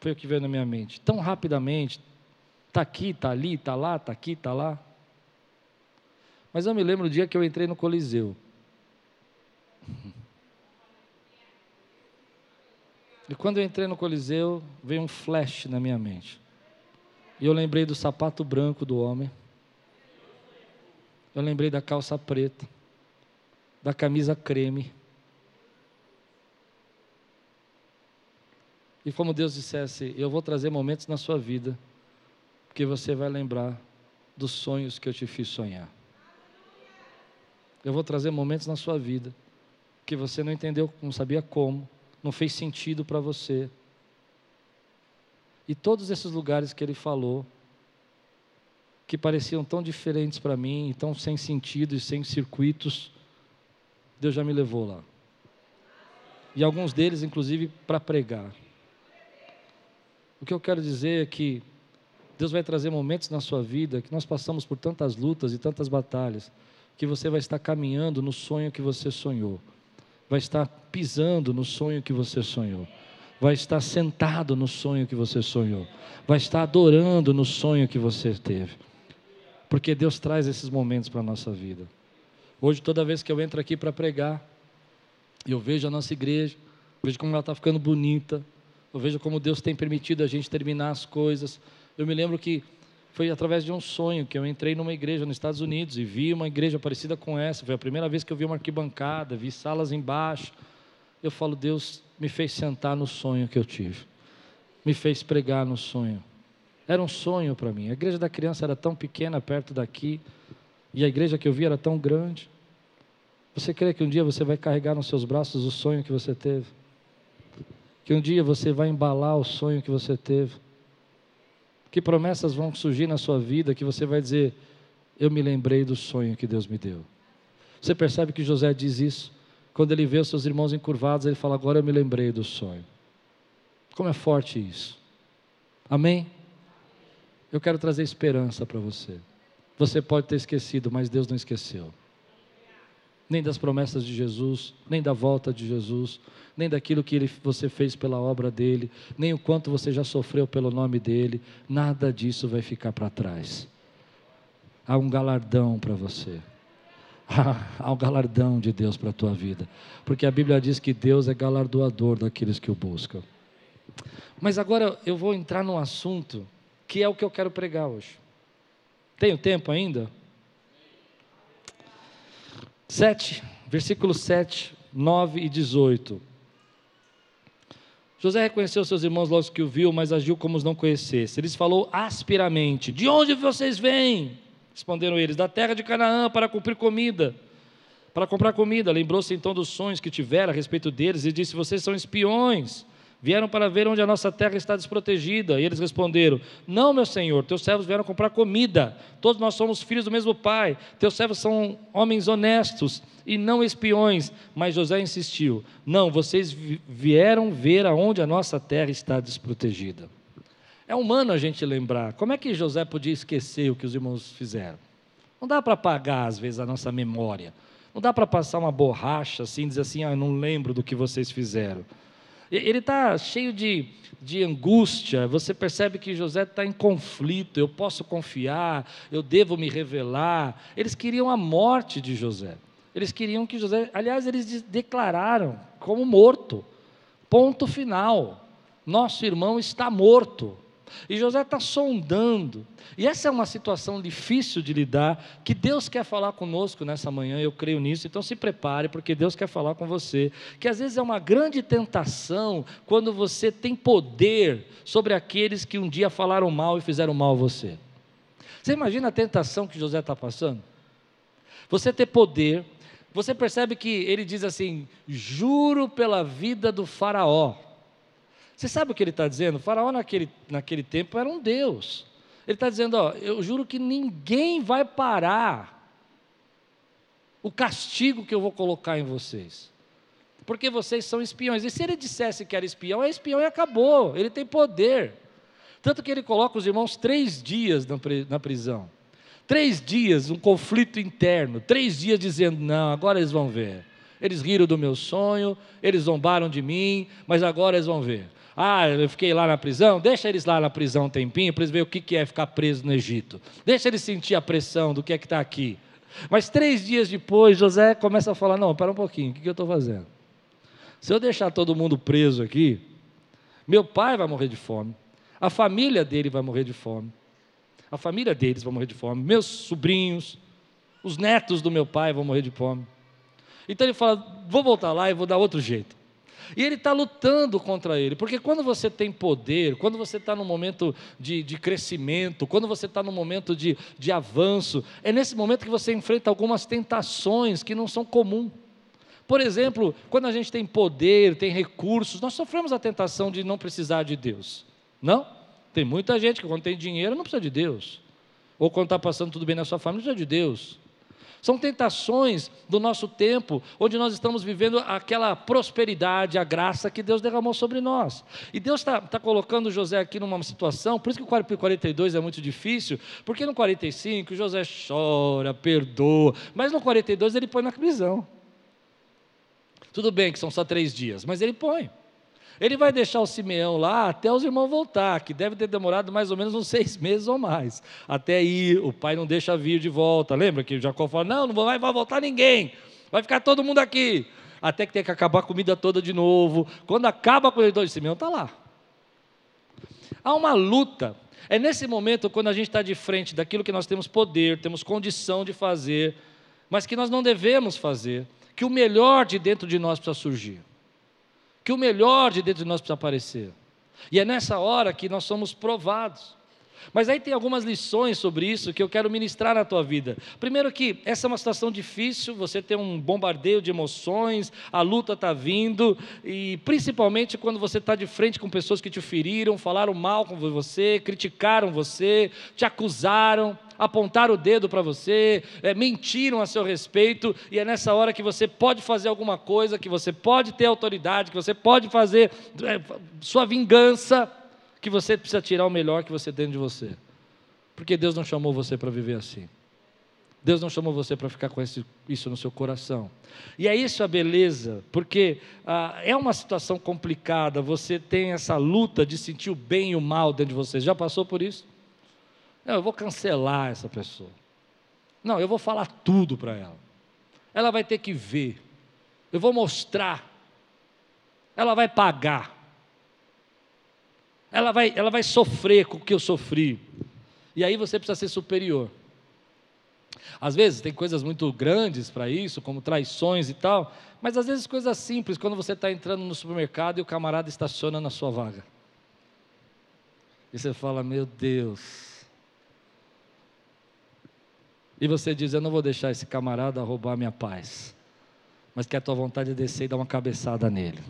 Foi o que veio na minha mente. Tão rapidamente, está aqui, está ali, está lá, está aqui, está lá. Mas eu me lembro do dia que eu entrei no Coliseu. E quando eu entrei no Coliseu, veio um flash na minha mente. E eu lembrei do sapato branco do homem. Eu lembrei da calça preta da camisa creme. E como Deus dissesse: Eu vou trazer momentos na sua vida que você vai lembrar dos sonhos que eu te fiz sonhar. Eu vou trazer momentos na sua vida que você não entendeu, não sabia como, não fez sentido para você. E todos esses lugares que ele falou, que pareciam tão diferentes para mim, tão sem sentido e sem circuitos, Deus já me levou lá. E alguns deles, inclusive, para pregar. O que eu quero dizer é que Deus vai trazer momentos na sua vida que nós passamos por tantas lutas e tantas batalhas, que você vai estar caminhando no sonho que você sonhou, vai estar pisando no sonho que você sonhou, vai estar sentado no sonho que você sonhou, vai estar adorando no sonho que você teve. porque Deus traz esses momentos para a nossa vida. Hoje, toda vez que eu entro aqui para pregar, eu vejo a nossa igreja, vejo como ela está ficando bonita, eu vejo como Deus tem permitido a gente terminar as coisas. Eu me lembro que foi através de um sonho que eu entrei numa igreja nos Estados Unidos e vi uma igreja parecida com essa. Foi a primeira vez que eu vi uma arquibancada, vi salas embaixo. Eu falo, Deus me fez sentar no sonho que eu tive, me fez pregar no sonho. Era um sonho para mim. A igreja da criança era tão pequena perto daqui, e a igreja que eu vi era tão grande. Você crê que um dia você vai carregar nos seus braços o sonho que você teve? Que um dia você vai embalar o sonho que você teve? Que promessas vão surgir na sua vida que você vai dizer: Eu me lembrei do sonho que Deus me deu. Você percebe que José diz isso? Quando ele vê os seus irmãos encurvados, ele fala: Agora eu me lembrei do sonho. Como é forte isso. Amém? Eu quero trazer esperança para você. Você pode ter esquecido, mas Deus não esqueceu nem das promessas de Jesus, nem da volta de Jesus, nem daquilo que ele, você fez pela obra dele, nem o quanto você já sofreu pelo nome dele, nada disso vai ficar para trás. Há um galardão para você. Há um galardão de Deus para a tua vida, porque a Bíblia diz que Deus é galardoador daqueles que o buscam. Mas agora eu vou entrar num assunto que é o que eu quero pregar hoje. Tenho tempo ainda? 7, versículos 7, 9 e 18. José reconheceu seus irmãos logo que o viu, mas agiu como os não conhecesse. Eles falou asperamente: De onde vocês vêm? Responderam eles: Da terra de Canaã, para cumprir comida. Para comprar comida. Lembrou-se então dos sonhos que tivera a respeito deles e disse: Vocês são espiões. Vieram para ver onde a nossa terra está desprotegida. E eles responderam: Não, meu senhor, teus servos vieram comprar comida. Todos nós somos filhos do mesmo pai. Teus servos são homens honestos e não espiões. Mas José insistiu: Não, vocês vieram ver aonde a nossa terra está desprotegida. É humano a gente lembrar. Como é que José podia esquecer o que os irmãos fizeram? Não dá para apagar, às vezes, a nossa memória. Não dá para passar uma borracha assim, dizer assim: Ah, não lembro do que vocês fizeram. Ele está cheio de, de angústia. Você percebe que José está em conflito. Eu posso confiar, eu devo me revelar. Eles queriam a morte de José. Eles queriam que José. Aliás, eles declararam como morto. Ponto final. Nosso irmão está morto. E José está sondando. E essa é uma situação difícil de lidar, que Deus quer falar conosco nessa manhã, eu creio nisso. Então se prepare, porque Deus quer falar com você. Que às vezes é uma grande tentação quando você tem poder sobre aqueles que um dia falaram mal e fizeram mal a você. Você imagina a tentação que José está passando? Você ter poder, você percebe que ele diz assim: juro pela vida do Faraó. Você sabe o que ele está dizendo? O faraó naquele, naquele tempo era um Deus. Ele está dizendo: ó, eu juro que ninguém vai parar o castigo que eu vou colocar em vocês. Porque vocês são espiões. E se ele dissesse que era espião, é espião e acabou. Ele tem poder. Tanto que ele coloca os irmãos três dias na prisão. Três dias, um conflito interno. Três dias dizendo: não, agora eles vão ver. Eles riram do meu sonho, eles zombaram de mim, mas agora eles vão ver. Ah, eu fiquei lá na prisão, deixa eles lá na prisão um tempinho para eles verem o que é ficar preso no Egito. Deixa eles sentir a pressão do que é que está aqui. Mas três dias depois, José começa a falar: Não, para um pouquinho, o que eu estou fazendo? Se eu deixar todo mundo preso aqui, meu pai vai morrer de fome, a família dele vai morrer de fome, a família deles vai morrer de fome, meus sobrinhos, os netos do meu pai vão morrer de fome. Então ele fala: Vou voltar lá e vou dar outro jeito. E ele está lutando contra ele, porque quando você tem poder, quando você está num momento de, de crescimento, quando você está num momento de, de avanço, é nesse momento que você enfrenta algumas tentações que não são comuns. Por exemplo, quando a gente tem poder, tem recursos, nós sofremos a tentação de não precisar de Deus. Não? Tem muita gente que quando tem dinheiro não precisa de Deus. Ou quando está passando tudo bem na sua família, não precisa de Deus. São tentações do nosso tempo, onde nós estamos vivendo aquela prosperidade, a graça que Deus derramou sobre nós. E Deus está tá colocando José aqui numa situação, por isso que o 42 é muito difícil, porque no 45 José chora, perdoa, mas no 42 ele põe na prisão. Tudo bem que são só três dias, mas ele põe. Ele vai deixar o Simeão lá até os irmãos voltar, que deve ter demorado mais ou menos uns seis meses ou mais. Até ir, o pai não deixa vir de volta. Lembra que Jacó fala: não, não vai, vai voltar ninguém, vai ficar todo mundo aqui. Até que tem que acabar a comida toda de novo. Quando acaba a comida de Simeão, está lá. Há uma luta. É nesse momento, quando a gente está de frente daquilo que nós temos poder, temos condição de fazer, mas que nós não devemos fazer, que o melhor de dentro de nós precisa surgir que o melhor de dentro de nós precisa aparecer. E é nessa hora que nós somos provados. Mas aí tem algumas lições sobre isso que eu quero ministrar na tua vida. Primeiro que essa é uma situação difícil, você tem um bombardeio de emoções, a luta está vindo, e principalmente quando você está de frente com pessoas que te feriram, falaram mal com você, criticaram você, te acusaram, apontaram o dedo para você, é, mentiram a seu respeito, e é nessa hora que você pode fazer alguma coisa, que você pode ter autoridade, que você pode fazer é, sua vingança, que você precisa tirar o melhor que você tem de você. Porque Deus não chamou você para viver assim. Deus não chamou você para ficar com esse, isso no seu coração. E é isso a beleza, porque ah, é uma situação complicada, você tem essa luta de sentir o bem e o mal dentro de você. Já passou por isso? Não, eu vou cancelar essa pessoa. Não, eu vou falar tudo para ela. Ela vai ter que ver. Eu vou mostrar. Ela vai pagar. Ela vai, ela vai sofrer com o que eu sofri. E aí você precisa ser superior. Às vezes tem coisas muito grandes para isso, como traições e tal, mas às vezes coisas simples, quando você está entrando no supermercado e o camarada estaciona na sua vaga. E você fala, meu Deus, e você diz: Eu não vou deixar esse camarada roubar minha paz. Mas que a tua vontade é descer e dar uma cabeçada nele.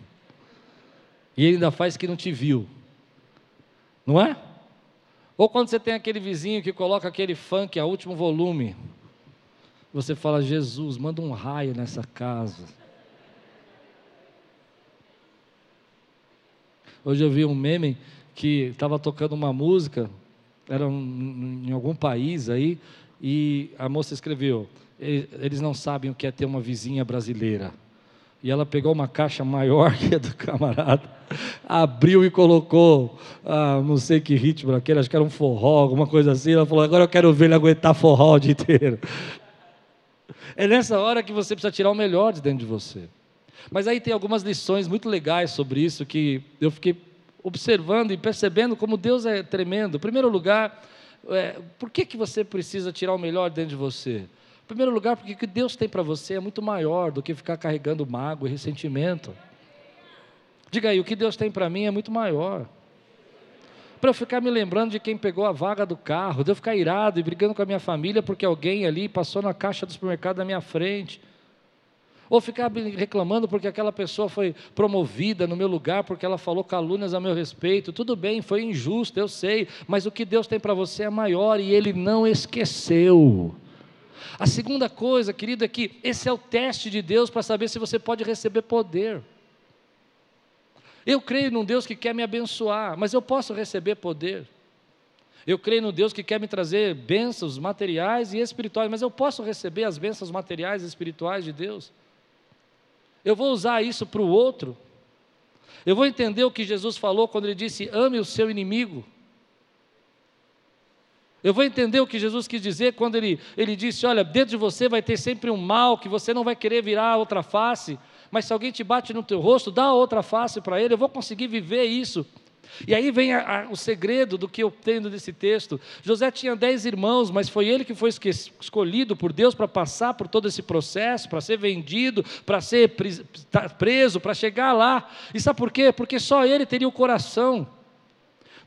E ele ainda faz que não te viu. Não é? Ou quando você tem aquele vizinho que coloca aquele funk a último volume. Você fala: Jesus, manda um raio nessa casa. Hoje eu vi um meme que estava tocando uma música, era um, em algum país aí, e a moça escreveu: eles não sabem o que é ter uma vizinha brasileira. E ela pegou uma caixa maior que a do camarada, abriu e colocou, ah, não sei que ritmo aquele, acho que era um forró, alguma coisa assim. Ela falou: agora eu quero ver ele aguentar forró o dia inteiro. É nessa hora que você precisa tirar o melhor de dentro de você. Mas aí tem algumas lições muito legais sobre isso que eu fiquei observando e percebendo como Deus é tremendo. Em primeiro lugar, é, por que, que você precisa tirar o melhor dentro de você? Em primeiro lugar, porque o que Deus tem para você é muito maior do que ficar carregando mágoa e ressentimento. Diga aí, o que Deus tem para mim é muito maior. Para eu ficar me lembrando de quem pegou a vaga do carro, de eu ficar irado e brigando com a minha família porque alguém ali passou na caixa do supermercado na minha frente ou ficar reclamando porque aquela pessoa foi promovida no meu lugar, porque ela falou calúnias a meu respeito. Tudo bem, foi injusto, eu sei, mas o que Deus tem para você é maior e Ele não esqueceu. A segunda coisa, querido, é que esse é o teste de Deus para saber se você pode receber poder. Eu creio num Deus que quer me abençoar, mas eu posso receber poder. Eu creio no Deus que quer me trazer bênçãos materiais e espirituais, mas eu posso receber as bênçãos materiais e espirituais de Deus. Eu vou usar isso para o outro. Eu vou entender o que Jesus falou quando ele disse: ame o seu inimigo. Eu vou entender o que Jesus quis dizer quando ele, ele disse: Olha, dentro de você vai ter sempre um mal que você não vai querer virar a outra face, mas se alguém te bate no teu rosto, dá a outra face para ele, eu vou conseguir viver isso. E aí vem a, a, o segredo do que eu tenho desse texto. José tinha dez irmãos, mas foi ele que foi escolhido por Deus para passar por todo esse processo, para ser vendido, para ser preso, para chegar lá. E sabe por quê? Porque só ele teria o coração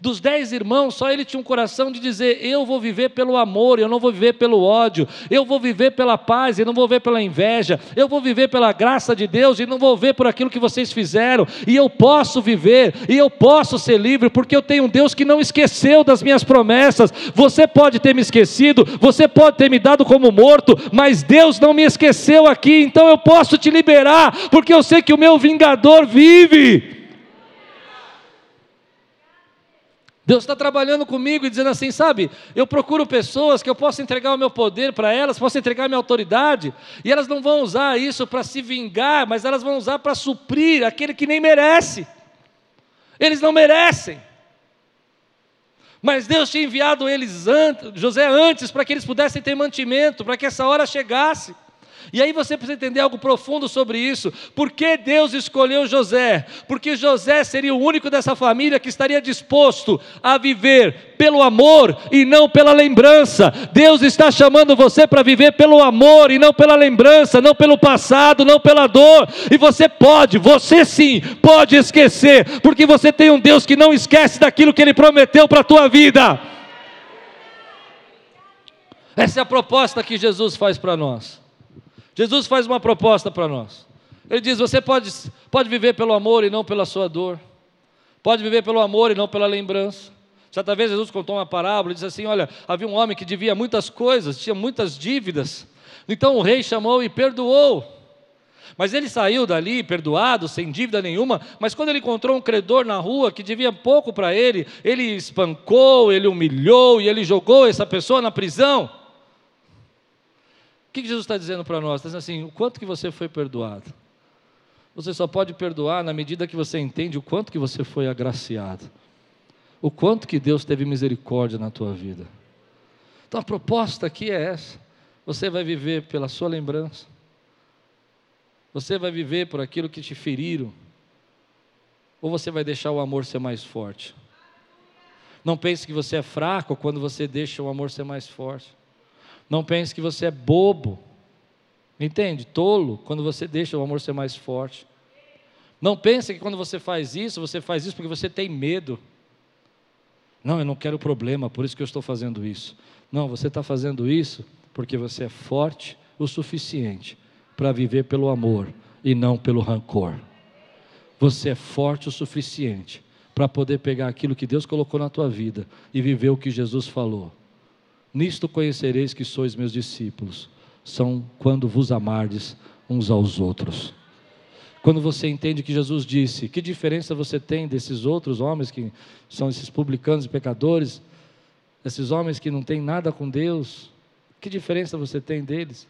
dos dez irmãos, só ele tinha um coração de dizer: Eu vou viver pelo amor, eu não vou viver pelo ódio, eu vou viver pela paz e não vou viver pela inveja, eu vou viver pela graça de Deus e não vou viver por aquilo que vocês fizeram, e eu posso viver, e eu posso ser livre, porque eu tenho um Deus que não esqueceu das minhas promessas. Você pode ter me esquecido, você pode ter me dado como morto, mas Deus não me esqueceu aqui, então eu posso te liberar, porque eu sei que o meu vingador vive. Deus está trabalhando comigo e dizendo assim, sabe, eu procuro pessoas que eu possa entregar o meu poder para elas, posso entregar a minha autoridade, e elas não vão usar isso para se vingar, mas elas vão usar para suprir aquele que nem merece. Eles não merecem. Mas Deus tinha enviado eles José antes para que eles pudessem ter mantimento, para que essa hora chegasse. E aí você precisa entender algo profundo sobre isso. Por que Deus escolheu José? Porque José seria o único dessa família que estaria disposto a viver pelo amor e não pela lembrança. Deus está chamando você para viver pelo amor e não pela lembrança, não pelo passado, não pela dor. E você pode, você sim, pode esquecer, porque você tem um Deus que não esquece daquilo que ele prometeu para a tua vida. Essa é a proposta que Jesus faz para nós. Jesus faz uma proposta para nós. Ele diz: você pode, pode viver pelo amor e não pela sua dor, pode viver pelo amor e não pela lembrança. Certa vez Jesus contou uma parábola e disse assim: Olha, havia um homem que devia muitas coisas, tinha muitas dívidas. Então o rei chamou e perdoou. Mas ele saiu dali perdoado, sem dívida nenhuma, mas quando ele encontrou um credor na rua que devia pouco para ele, ele espancou, ele humilhou e ele jogou essa pessoa na prisão que Jesus está dizendo para nós? Está dizendo assim: o quanto que você foi perdoado. Você só pode perdoar na medida que você entende o quanto que você foi agraciado. O quanto que Deus teve misericórdia na tua vida. Então a proposta aqui é essa. Você vai viver pela sua lembrança. Você vai viver por aquilo que te feriram. Ou você vai deixar o amor ser mais forte. Não pense que você é fraco quando você deixa o amor ser mais forte. Não pense que você é bobo. Entende? Tolo, quando você deixa o amor ser mais forte. Não pense que quando você faz isso, você faz isso porque você tem medo. Não, eu não quero problema, por isso que eu estou fazendo isso. Não, você está fazendo isso porque você é forte o suficiente para viver pelo amor e não pelo rancor. Você é forte o suficiente para poder pegar aquilo que Deus colocou na tua vida e viver o que Jesus falou. Nisto conhecereis que sois meus discípulos, são quando vos amardes uns aos outros. Quando você entende que Jesus disse, que diferença você tem desses outros homens que são esses publicanos e pecadores, esses homens que não têm nada com Deus, que diferença você tem deles?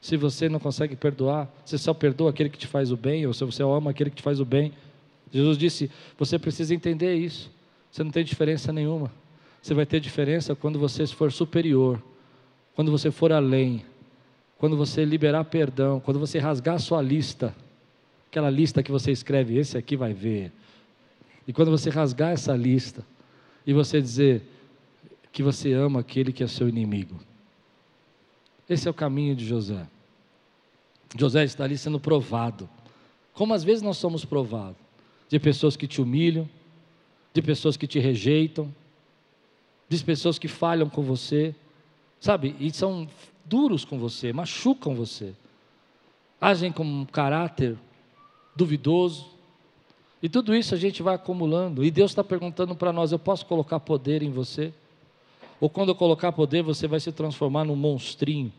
Se você não consegue perdoar, você só perdoa aquele que te faz o bem, ou se você ama aquele que te faz o bem. Jesus disse: você precisa entender isso, você não tem diferença nenhuma. Você vai ter diferença quando você for superior, quando você for além, quando você liberar perdão, quando você rasgar a sua lista, aquela lista que você escreve, esse aqui vai ver. E quando você rasgar essa lista e você dizer que você ama aquele que é seu inimigo. Esse é o caminho de José. José está ali sendo provado. Como às vezes nós somos provados de pessoas que te humilham, de pessoas que te rejeitam, de pessoas que falham com você, sabe? E são duros com você, machucam você, agem com um caráter duvidoso. E tudo isso a gente vai acumulando. E Deus está perguntando para nós: eu posso colocar poder em você? Ou quando eu colocar poder, você vai se transformar num monstrinho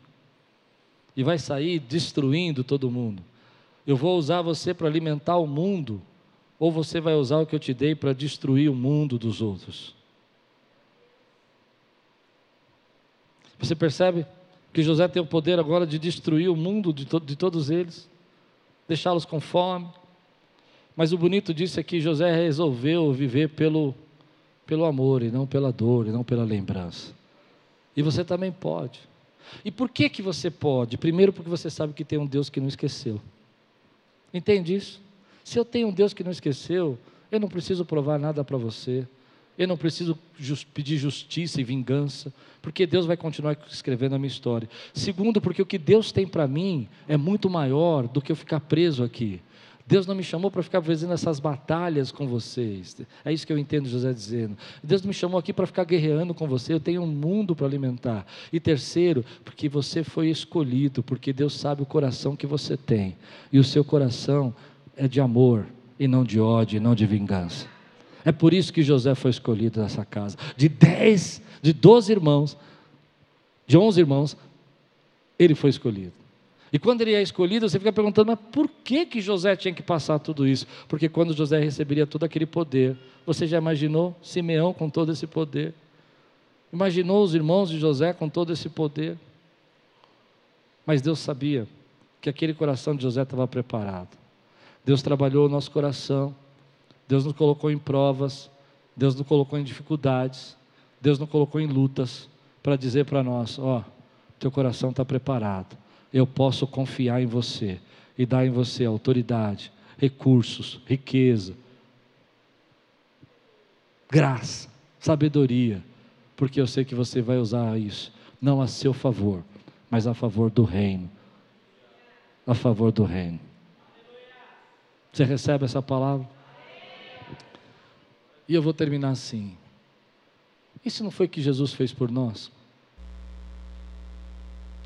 e vai sair destruindo todo mundo. Eu vou usar você para alimentar o mundo, ou você vai usar o que eu te dei para destruir o mundo dos outros. Você percebe que José tem o poder agora de destruir o mundo de, to de todos eles, deixá-los com fome. Mas o bonito disso é que José resolveu viver pelo, pelo amor e não pela dor e não pela lembrança. E você também pode. E por que que você pode? Primeiro porque você sabe que tem um Deus que não esqueceu. Entende isso? Se eu tenho um Deus que não esqueceu, eu não preciso provar nada para você. Eu não preciso just, pedir justiça e vingança, porque Deus vai continuar escrevendo a minha história. Segundo, porque o que Deus tem para mim é muito maior do que eu ficar preso aqui. Deus não me chamou para ficar fazendo essas batalhas com vocês. É isso que eu entendo José dizendo. Deus me chamou aqui para ficar guerreando com você. Eu tenho um mundo para alimentar. E terceiro, porque você foi escolhido, porque Deus sabe o coração que você tem. E o seu coração é de amor e não de ódio, e não de vingança. É por isso que José foi escolhido nessa casa. De dez, de doze irmãos, de onze irmãos, ele foi escolhido. E quando ele é escolhido, você fica perguntando, mas por que, que José tinha que passar tudo isso? Porque quando José receberia todo aquele poder, você já imaginou Simeão com todo esse poder? Imaginou os irmãos de José com todo esse poder? Mas Deus sabia que aquele coração de José estava preparado. Deus trabalhou o nosso coração Deus nos colocou em provas, Deus nos colocou em dificuldades, Deus nos colocou em lutas para dizer para nós: ó, teu coração está preparado, eu posso confiar em você e dar em você autoridade, recursos, riqueza, graça, sabedoria, porque eu sei que você vai usar isso, não a seu favor, mas a favor do reino. A favor do reino. Você recebe essa palavra? E eu vou terminar assim. Isso não foi o que Jesus fez por nós?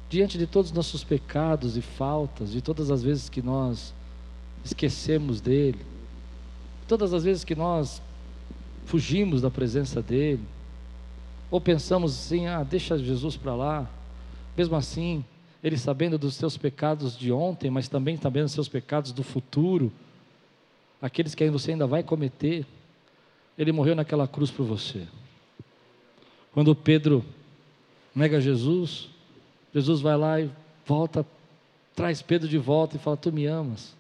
Diante de todos os nossos pecados e faltas, de todas as vezes que nós esquecemos dele, todas as vezes que nós fugimos da presença dele, ou pensamos assim: ah, deixa Jesus para lá, mesmo assim, ele sabendo dos seus pecados de ontem, mas também sabendo dos seus pecados do futuro, aqueles que você ainda vai cometer, ele morreu naquela cruz por você. Quando Pedro nega Jesus, Jesus vai lá e volta, traz Pedro de volta e fala: Tu me amas.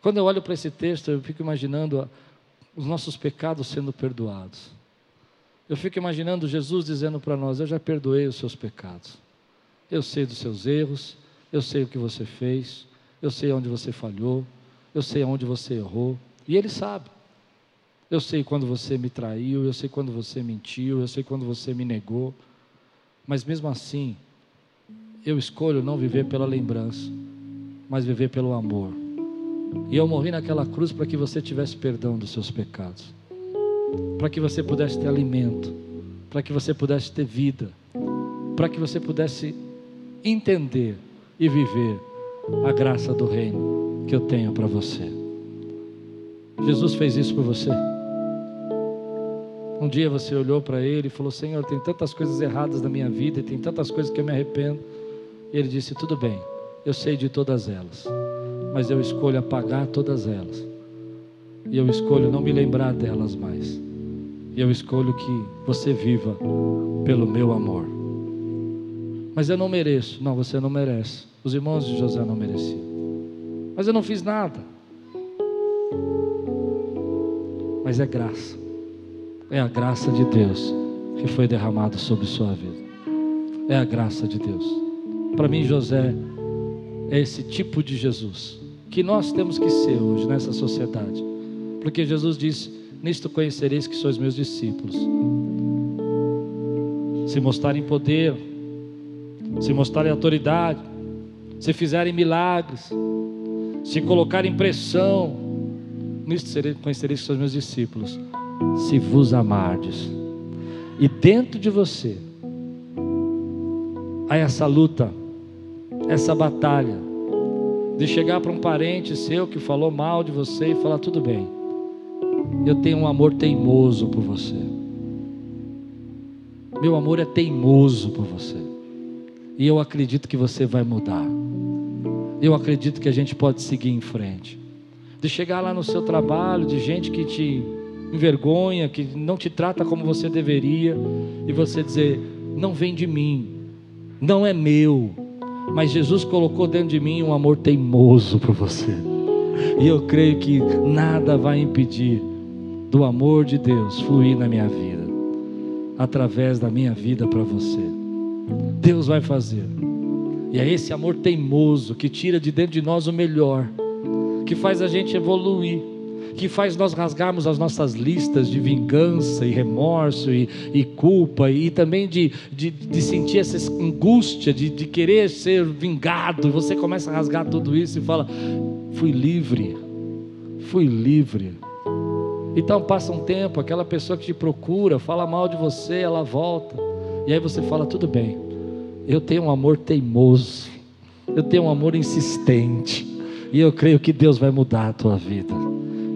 Quando eu olho para esse texto, eu fico imaginando os nossos pecados sendo perdoados. Eu fico imaginando Jesus dizendo para nós: Eu já perdoei os seus pecados. Eu sei dos seus erros, eu sei o que você fez, eu sei onde você falhou, eu sei onde você errou, e Ele sabe. Eu sei quando você me traiu, eu sei quando você mentiu, eu sei quando você me negou, mas mesmo assim, eu escolho não viver pela lembrança, mas viver pelo amor. E eu morri naquela cruz para que você tivesse perdão dos seus pecados, para que você pudesse ter alimento, para que você pudesse ter vida, para que você pudesse entender e viver a graça do reino que eu tenho para você. Jesus fez isso por você. Um dia você olhou para ele e falou: Senhor, tem tantas coisas erradas na minha vida e tem tantas coisas que eu me arrependo. E ele disse: Tudo bem, eu sei de todas elas, mas eu escolho apagar todas elas. E eu escolho não me lembrar delas mais. E eu escolho que você viva pelo meu amor. Mas eu não mereço. Não, você não merece. Os irmãos de José não mereciam. Mas eu não fiz nada. Mas é graça é a graça de Deus que foi derramada sobre sua vida. É a graça de Deus. Para mim, José é esse tipo de Jesus que nós temos que ser hoje nessa sociedade. Porque Jesus disse: Nisto conhecereis que sois meus discípulos. Se mostrarem poder, se mostrarem autoridade, se fizerem milagres, se colocarem pressão, nisto conhecereis que sois meus discípulos se vos amardes. E dentro de você há essa luta, essa batalha de chegar para um parente seu que falou mal de você e falar tudo bem. Eu tenho um amor teimoso por você. Meu amor é teimoso por você. E eu acredito que você vai mudar. Eu acredito que a gente pode seguir em frente. De chegar lá no seu trabalho, de gente que te envergonha, que não te trata como você deveria, e você dizer: não vem de mim, não é meu, mas Jesus colocou dentro de mim um amor teimoso por você, e eu creio que nada vai impedir do amor de Deus fluir na minha vida, através da minha vida para você. Deus vai fazer, e é esse amor teimoso que tira de dentro de nós o melhor, que faz a gente evoluir que faz nós rasgarmos as nossas listas de vingança e remorso e, e culpa e também de, de, de, sentir essa angústia de, de querer ser vingado. Você começa a rasgar tudo isso e fala: fui livre, fui livre. Então passa um tempo, aquela pessoa que te procura, fala mal de você, ela volta. E aí você fala: tudo bem, eu tenho um amor teimoso, eu tenho um amor insistente, e eu creio que Deus vai mudar a tua vida.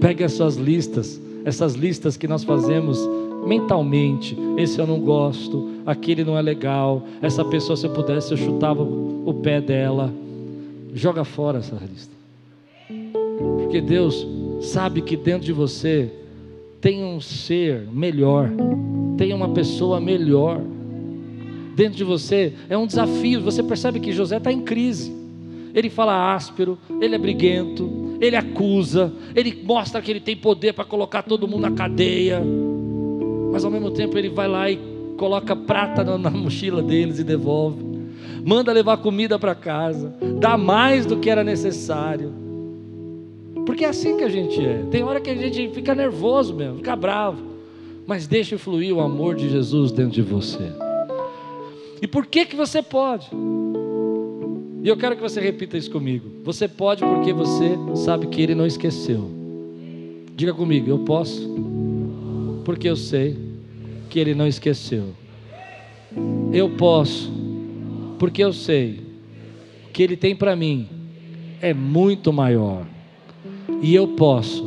Pegue as suas listas, essas listas que nós fazemos mentalmente. Esse eu não gosto, aquele não é legal. Essa pessoa, se eu pudesse, eu chutava o pé dela. Joga fora essa lista. Porque Deus sabe que dentro de você tem um ser melhor, tem uma pessoa melhor. Dentro de você é um desafio. Você percebe que José está em crise. Ele fala áspero, ele é briguento, ele acusa, ele mostra que ele tem poder para colocar todo mundo na cadeia, mas ao mesmo tempo ele vai lá e coloca prata na, na mochila deles e devolve, manda levar comida para casa, dá mais do que era necessário, porque é assim que a gente é. Tem hora que a gente fica nervoso mesmo, fica bravo, mas deixa fluir o amor de Jesus dentro de você. E por que que você pode? E eu quero que você repita isso comigo. Você pode porque você sabe que Ele não esqueceu. Diga comigo, eu posso, porque eu sei que Ele não esqueceu. Eu posso, porque eu sei que Ele tem para mim é muito maior. E eu posso,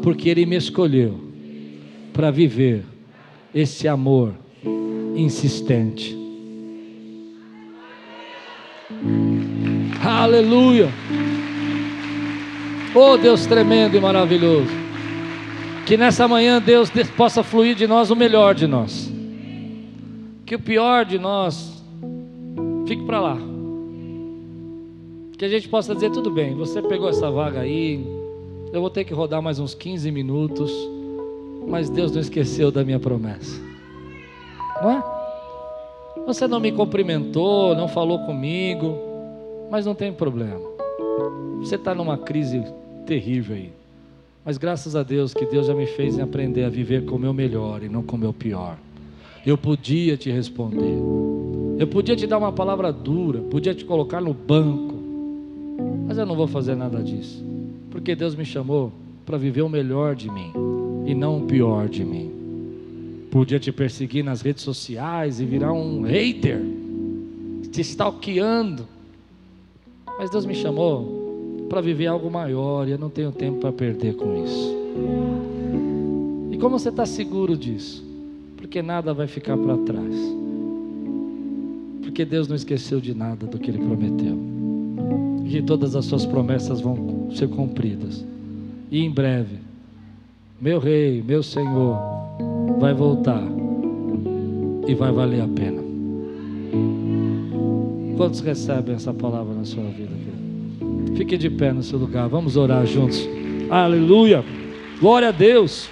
porque Ele me escolheu para viver esse amor insistente. Aleluia. Oh Deus tremendo e maravilhoso. Que nessa manhã Deus possa fluir de nós o melhor de nós. Que o pior de nós fique para lá. Que a gente possa dizer: tudo bem, você pegou essa vaga aí. Eu vou ter que rodar mais uns 15 minutos. Mas Deus não esqueceu da minha promessa. Não é? Você não me cumprimentou, não falou comigo, mas não tem problema. Você está numa crise terrível aí. Mas graças a Deus que Deus já me fez aprender a viver com o meu melhor e não com o meu pior. Eu podia te responder. Eu podia te dar uma palavra dura, podia te colocar no banco. Mas eu não vou fazer nada disso. Porque Deus me chamou para viver o melhor de mim e não o pior de mim. Podia te perseguir nas redes sociais e virar um hater, te stalkeando. Mas Deus me chamou para viver algo maior e eu não tenho tempo para perder com isso. E como você está seguro disso? Porque nada vai ficar para trás. Porque Deus não esqueceu de nada do que Ele prometeu. E todas as suas promessas vão ser cumpridas. E em breve, meu Rei, meu Senhor, vai voltar e vai valer a pena. Quantos recebem essa palavra na sua vida? Fique de pé no seu lugar, vamos orar juntos. Aleluia, glória a Deus.